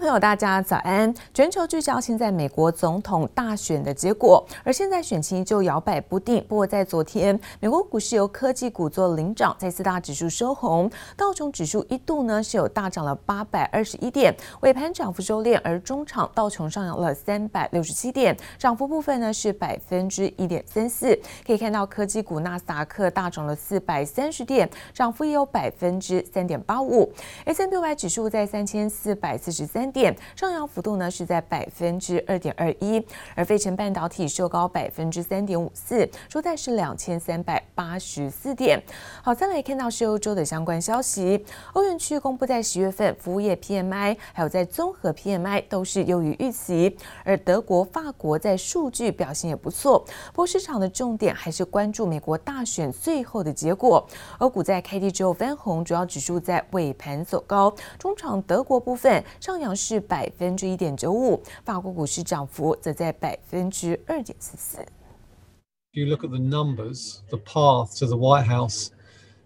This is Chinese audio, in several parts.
朋友，大家早安！全球聚焦现在美国总统大选的结果，而现在选情就摇摆不定。不过在昨天，美国股市由科技股做领涨，在四大指数收红，道琼指数一度呢是有大涨了八百二十一点，尾盘涨幅收敛，而中场道琼上扬了三百六十七点，涨幅部分呢是百分之一点三四。可以看到科技股纳斯达克大涨了四百三十点，涨幅也有百分之三点八五。S&P 500指数在三千四百四十。三点，上扬幅度呢是在百分之二点二一，而费城半导体收高百分之三点五四，收在是两千三百八十四点。好，再来看到是欧洲的相关消息，欧元区公布在十月份服务业 PMI，还有在综合 PMI 都是优于预期，而德国、法国在数据表现也不错。不过市场的重点还是关注美国大选最后的结果。欧股在开低之后翻红，主要指数在尾盘走高，中场德国部分。上扬是百分之一点九五，法国股市涨幅则在百分之二点四四。You look at the numbers, the path to the White House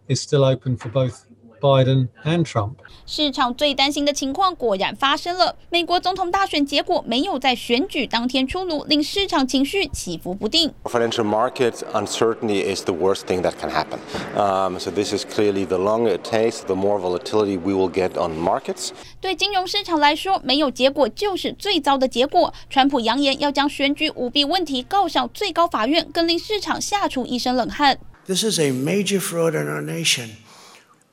is still open for both. Biden and Trump. 市场最担心的情况果然发生了。美国总统大选结果没有在选举当天出炉，令市场情绪起伏不定。Financial market uncertainty is the worst thing that can happen. Um, so this is clearly the longer it takes, the more volatility we will get on markets. 对金融市场来说，没有结果就是最糟的结果。川普扬言要将选举舞弊问题告上最高法院，更令市场吓出一身冷汗。This is a major fraud in our nation.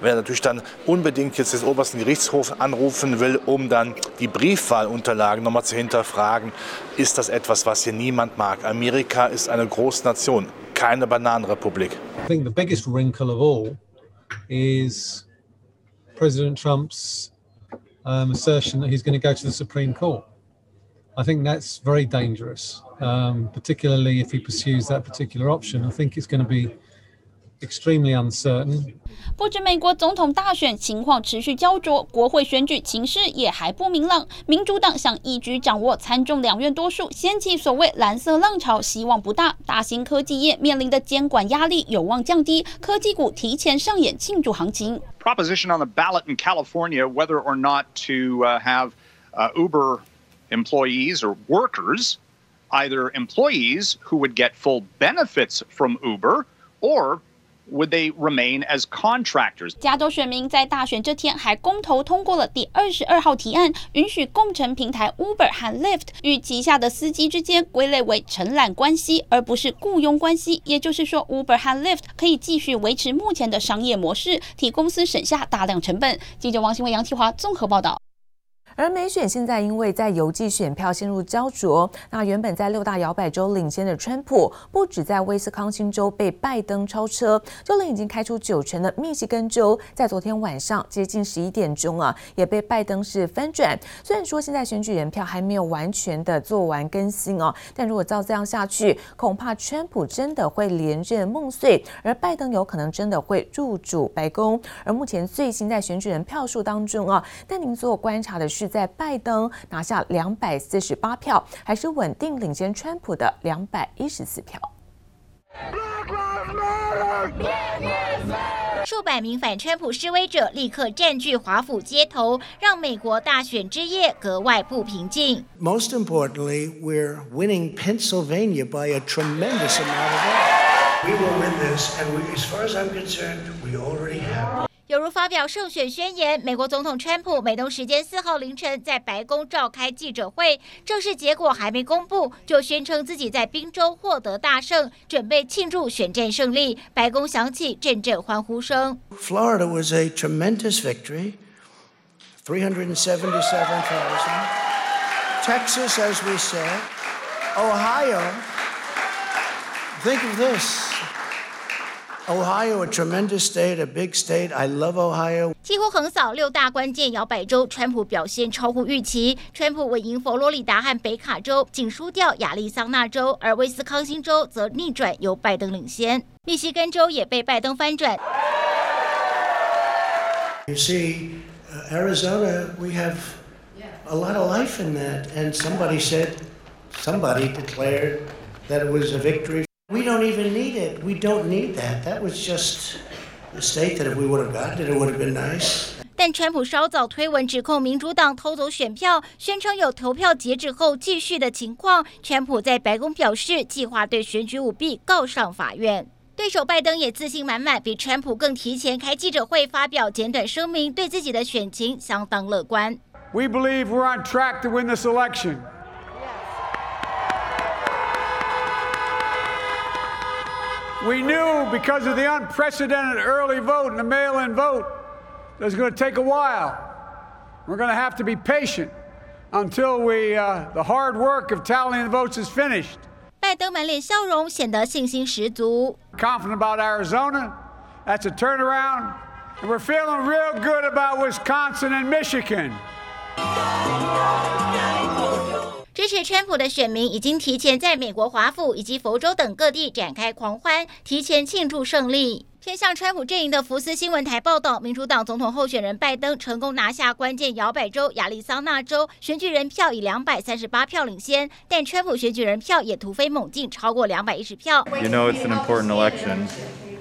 Wer natürlich dann unbedingt jetzt des obersten Gerichtshof anrufen will, um dann die Briefwahlunterlagen nochmal zu hinterfragen, ist das etwas, was hier niemand mag. Amerika ist eine Großnation, keine Bananenrepublik. I think the biggest wrinkle of all is President Trump's um, assertion that he's going to go to the Supreme Court. I think that's very dangerous, um, particularly if he pursues that particular option. I think it's going to be extremely uncertain. 不止美国总统大选情况持续焦灼，国会选举情势也还不明朗。民主党想一举掌握参众两院多数，掀起所谓蓝色浪潮，希望不大。大型科技业面临的监管压力有望降低，科技股提前上演庆祝行情。Proposition on the ballot in California whether or not to have Uber employees or workers, either employees who would get full benefits from Uber or Would they remain as contractors？加州选民在大选这天还公投通过了第二十二号提案，允许共乘平台 Uber 和 Lyft 与旗下的司机之间归类为承揽关系，而不是雇佣关系。也就是说，Uber 和 Lyft 可以继续维持目前的商业模式，替公司省下大量成本。记者王新伟、杨启华综合报道。而美选现在因为在邮寄选票陷入胶着，那原本在六大摇摆州领先的川普，不止在威斯康星州被拜登超车，就连已经开出九成的密西根州，在昨天晚上接近十一点钟啊，也被拜登是翻转。虽然说现在选举人票还没有完全的做完更新哦，但如果照这样下去，恐怕川普真的会连任梦碎，而拜登有可能真的会入主白宫。而目前最新在选举人票数当中啊，但您做观察的是。在拜登拿下两百四十八票，还是稳定领先川普的两百一十四票。数百名反川普示威者立刻占据华府街头，让美国大选之夜格外不平静。Most importantly, we're winning Pennsylvania by a tremendous amount of votes. We will win this, and we, as far as I'm concerned, we already have. 犹如发表胜选宣言，美国总统川普美东时间四号凌晨在白宫召开记者会，正式结果还没公布，就宣称自己在宾州获得大胜，准备庆祝选战胜利。白宫响起阵阵欢呼声。Florida was a tremendous victory, three hundred and seventy-seven thousand. Texas, as we said, Ohio. Think of this. Ohio, a tremendous state, a big state. I love Ohio. 几乎横扫六大关键摇摆州，川普表现超乎预期。川普稳赢佛罗里达和北卡州，仅输掉亚利桑那州，而威斯康星州则逆转，由拜登领先。密西根州也被拜登翻转。You see, uh, Arizona, we have a lot of life in that. And somebody said, somebody declared that it was a victory. We don't even need it. We don't need that. That was just a state that if we would have gotten it, it would have been nice. 但川普稍早推文指控民主党偷走选票，宣称有投票截止后继续的情况。川普在白宫表示，计划对选举舞弊告上法院。对手拜登也自信满满，比川普更提前开记者会发表简短声明，对自己的选情相当乐观。We believe we're on track to win this election. We knew because of the unprecedented early vote and the mail-in vote that it's going to take a while. We're going to have to be patient until we, uh, the hard work of tallying the votes is finished. 拜登满脸笑容，显得信心十足。Confident about Arizona, that's a turnaround, and we're feeling real good about Wisconsin and Michigan. 支持川普的选民已经提前在美国华府以及佛州等各地展开狂欢，提前庆祝胜利。偏向川普阵营的福斯新闻台报道，民主党总统候选人拜登成功拿下关键摇摆州亚利桑那州，选举人票以两百三十八票领先，但川普选举人票也突飞猛进，超过两百一十票。You know it's an important election,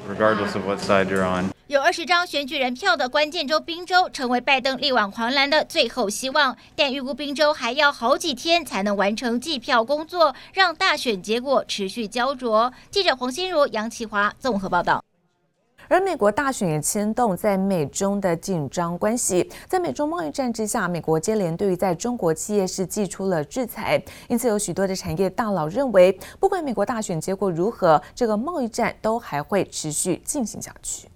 regardless of what side you're on. 有二十张选举人票的关键州宾州，成为拜登力挽狂澜的最后希望。但预估宾州还要好几天才能完成计票工作，让大选结果持续焦灼。记者黄心如、杨启华综合报道。而美国大选也牵动在美中的紧张关系，在美中贸易战之下，美国接连对于在中国企业是祭出了制裁，因此有许多的产业大佬认为，不管美国大选结果如何，这个贸易战都还会持续进行下去。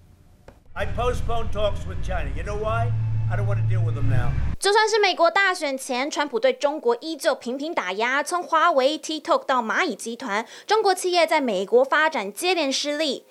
就算是美国大选前，川普对中国依旧频频打压，从华为、TikTok 到蚂蚁集团，中国企业在美国发展接连失利。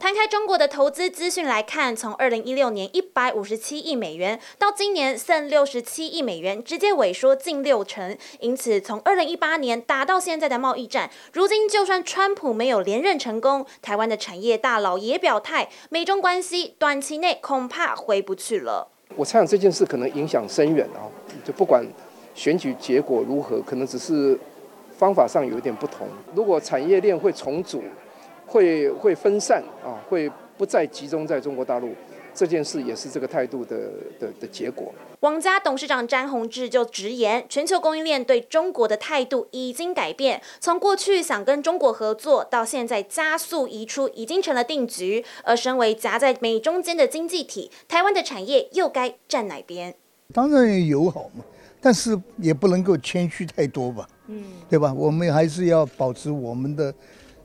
摊开中国的投资资讯来看，从二零一六年一百五十七亿美元到今年剩六十七亿美元，直接萎缩近六成。因此，从二零一八年打到现在的贸易战，如今就算川普没有连任成功，台湾的产业大佬也表态，美中关系短期内恐怕回不去了。我猜想这件事可能影响深远啊，就不管选举结果如何，可能只是方法上有一点不同。如果产业链会重组。会会分散啊，会不再集中在中国大陆，这件事也是这个态度的的的结果。网家董事长詹宏志就直言，全球供应链对中国的态度已经改变，从过去想跟中国合作，到现在加速移出，已经成了定局。而身为夹在美中间的经济体，台湾的产业又该站哪边？当然友好嘛，但是也不能够谦虚太多吧，嗯，对吧？我们还是要保持我们的。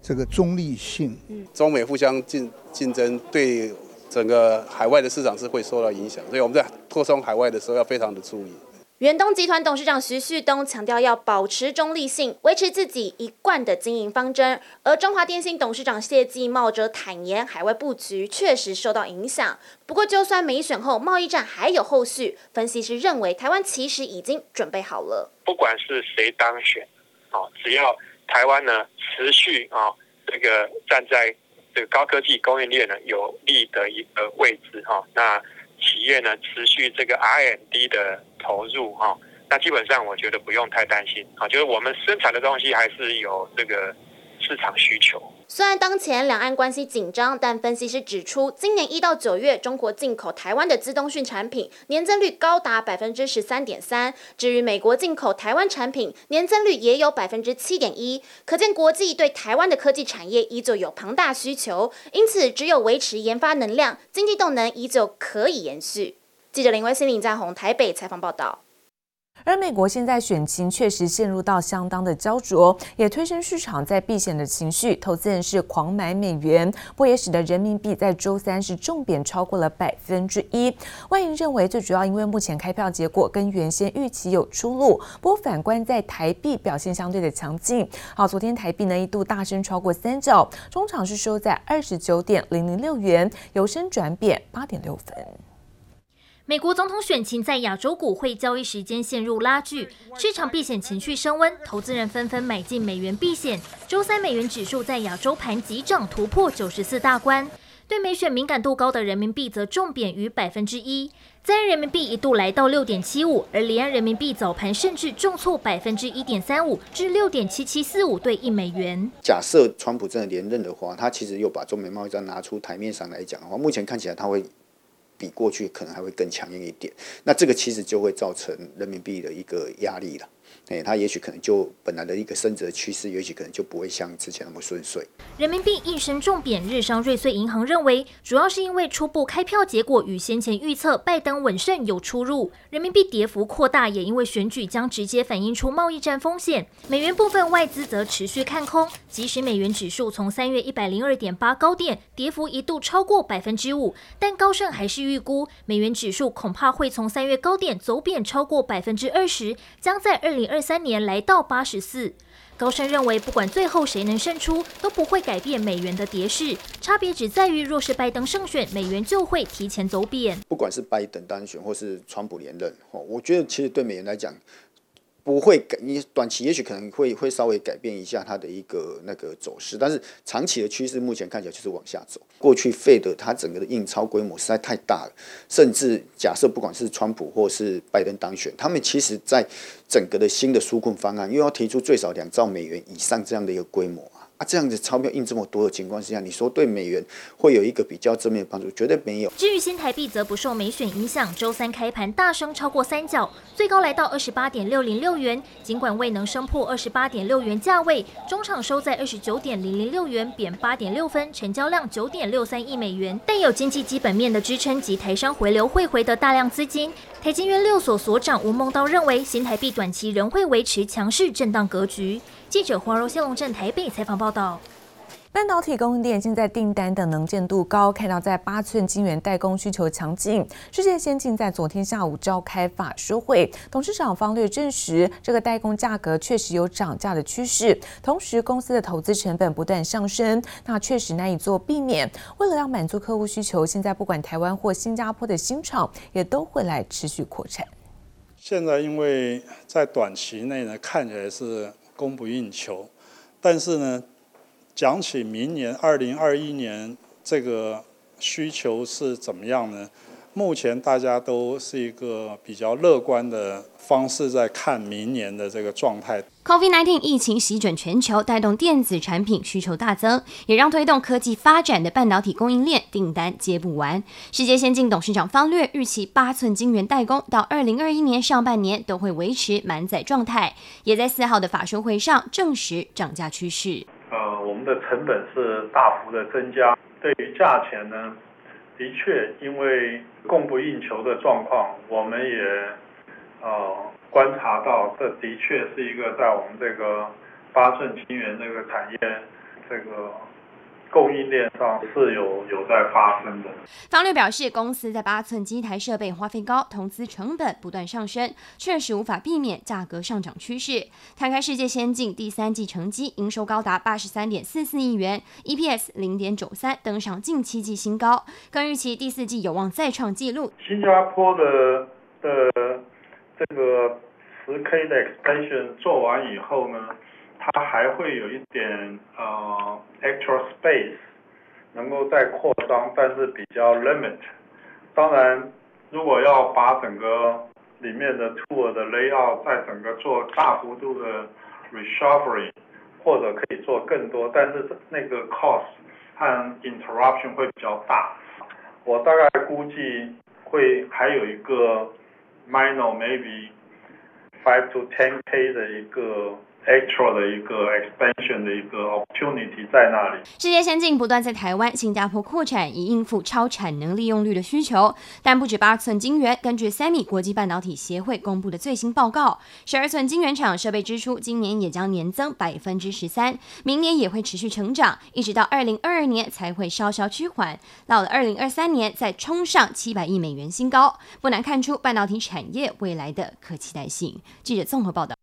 这个中立性，中美互相竞竞争，对整个海外的市场是会受到影响，所以我们在扩充海外的时候要非常的注意。远东集团董事长徐旭东强调要保持中立性，维持自己一贯的经营方针。而中华电信董事长谢继茂则坦言，海外布局确实受到影响。不过，就算没选后，贸易战还有后续，分析师认为台湾其实已经准备好了。不管是谁当选，哦，只要。台湾呢，持续啊、这个站在这个高科技供应链呢有利的一个位置哈、那企业呢持续这个 R&D 的投入哈、那基本上我觉得不用太担心啊，就是我们生产的东西还是有这个。市场需求。虽然当前两岸关系紧张，但分析师指出，今年一到九月，中国进口台湾的资通讯产品年增率高达百分之十三点三。至于美国进口台湾产品，年增率也有百分之七点一。可见国际对台湾的科技产业依旧有庞大需求，因此只有维持研发能量，经济动能依旧可以延续。记者林威信、林在宏台北采访报道。而美国现在选情确实陷入到相当的焦灼，也推升市场在避险的情绪，投资人是狂买美元，不也使得人民币在周三是重贬超过了百分之一。外银认为，最主要因为目前开票结果跟原先预期有出入。不过反观在台币表现相对的强劲，好，昨天台币呢一度大升超过三角，中场是收在二十九点零零六元，由升转贬八点六分。美国总统选情在亚洲股会交易时间陷入拉锯，市场避险情绪升温，投资人纷纷买进美元避险。周三美元指数在亚洲盘急涨，突破九十四大关。对美选敏感度高的人民币则重贬逾百分之一，在岸人民币一度来到六点七五，而离岸人民币早盘甚至重挫百分之一点三五，至六点七七四五对一美元。假设川普真的连任的话，他其实又把中美贸易战拿出台面上来讲的话，目前看起来他会。比过去可能还会更强硬一点，那这个其实就会造成人民币的一个压力了。哎，它也许可能就本来的一个升值的趋势，也许可能就不会像之前那么顺遂。人民币应声重贬，日商瑞穗银行认为，主要是因为初步开票结果与先前预测拜登稳胜有出入。人民币跌幅扩大，也因为选举将直接反映出贸易战风险。美元部分外资则持续看空，即使美元指数从三月一百零二点八高点跌幅一度超过百分之五，但高盛还是预估美元指数恐怕会从三月高点走贬超过百分之二十，将在二零二三年来到八十四。高盛认为，不管最后谁能胜出，都不会改变美元的跌势。差别只在于，若是拜登胜选，美元就会提前走贬。不管是拜登当选，或是川普连任，我觉得其实对美元来讲。不会改，你短期也许可能会会稍微改变一下它的一个那个走势，但是长期的趋势目前看起来就是往下走。过去 Fed 它整个的印钞规模实在太大了，甚至假设不管是川普或是拜登当选，他们其实在整个的新的纾困方案又要提出最少两兆美元以上这样的一个规模。这样子钞票印这么多的情况之下，你说对美元会有一个比较正面的帮助？绝对没有。至于新台币则不受美选影响，周三开盘大升超过三角，最高来到二十八点六零六元。尽管未能升破二十八点六元价位，中场收在二十九点零零六元，贬八点六分，成交量九点六三亿美元。但有经济基本面的支撑及台商回流汇回的大量资金，台金院六所所长吴孟道认为，新台币短期仍会维持强势震荡格局。记者黄柔仙龙镇台北采访报道。半导体供应链现在订单的能见度高，看到在八寸晶圆代工需求强劲。世界先进在昨天下午召开法说会，董事长方略证实，这个代工价格确实有涨价的趋势，同时公司的投资成本不断上升，那确实难以做避免。为了要满足客户需求，现在不管台湾或新加坡的新厂也都会来持续扩产。现在因为在短期内呢，看起来是。供不应求，但是呢，讲起明年二零二一年这个需求是怎么样呢？目前大家都是一个比较乐观的方式在看明年的这个状态。COVID-19 疫情席卷全球，带动电子产品需求大增，也让推动科技发展的半导体供应链订单接不完。世界先进董事长方略预期八寸晶圆代工到二零二一年上半年都会维持满载状态，也在四号的法说会上证实涨价趋势。呃，我们的成本是大幅的增加，对于价钱呢？的确，因为供不应求的状况，我们也呃观察到，这的确是一个在我们这个八寸晶圆这个产业这个。供应链上是有有在发生的。方略表示，公司在八寸机台设备花费高，投资成本不断上升，确实无法避免价格上涨趋势。摊开世界先进第三季成绩，营收高达八十三点四四亿元，EPS 零点九三，登上近七季新高。更预期第四季有望再创纪录。新加坡的的这个十 K 的 expansion 做完以后呢，它还会有一点呃 extra space 能够再扩张，但是比较 limit。当然，如果要把整个里面的 tool 的 layout 再整个做大幅度的 reshuffling，或者可以做更多，但是那个 cost 和 interruption 会比较大。我大概估计会还有一个 minor maybe five to ten K 的一个。Actual 的一个 expansion 的一个 opportunity 在那里。世界先进不断在台湾、新加坡扩产，以应付超产能利用率的需求。但不止八寸晶圆，根据 SEMI 国际半导体协会公布的最新报告，十二寸晶圆厂设备支出今年也将年增百分之十三，明年也会持续成长，一直到二零二二年才会稍稍趋缓，到了二零二三年再冲上七百亿美元新高。不难看出半导体产业未来的可期待性。记者综合报道。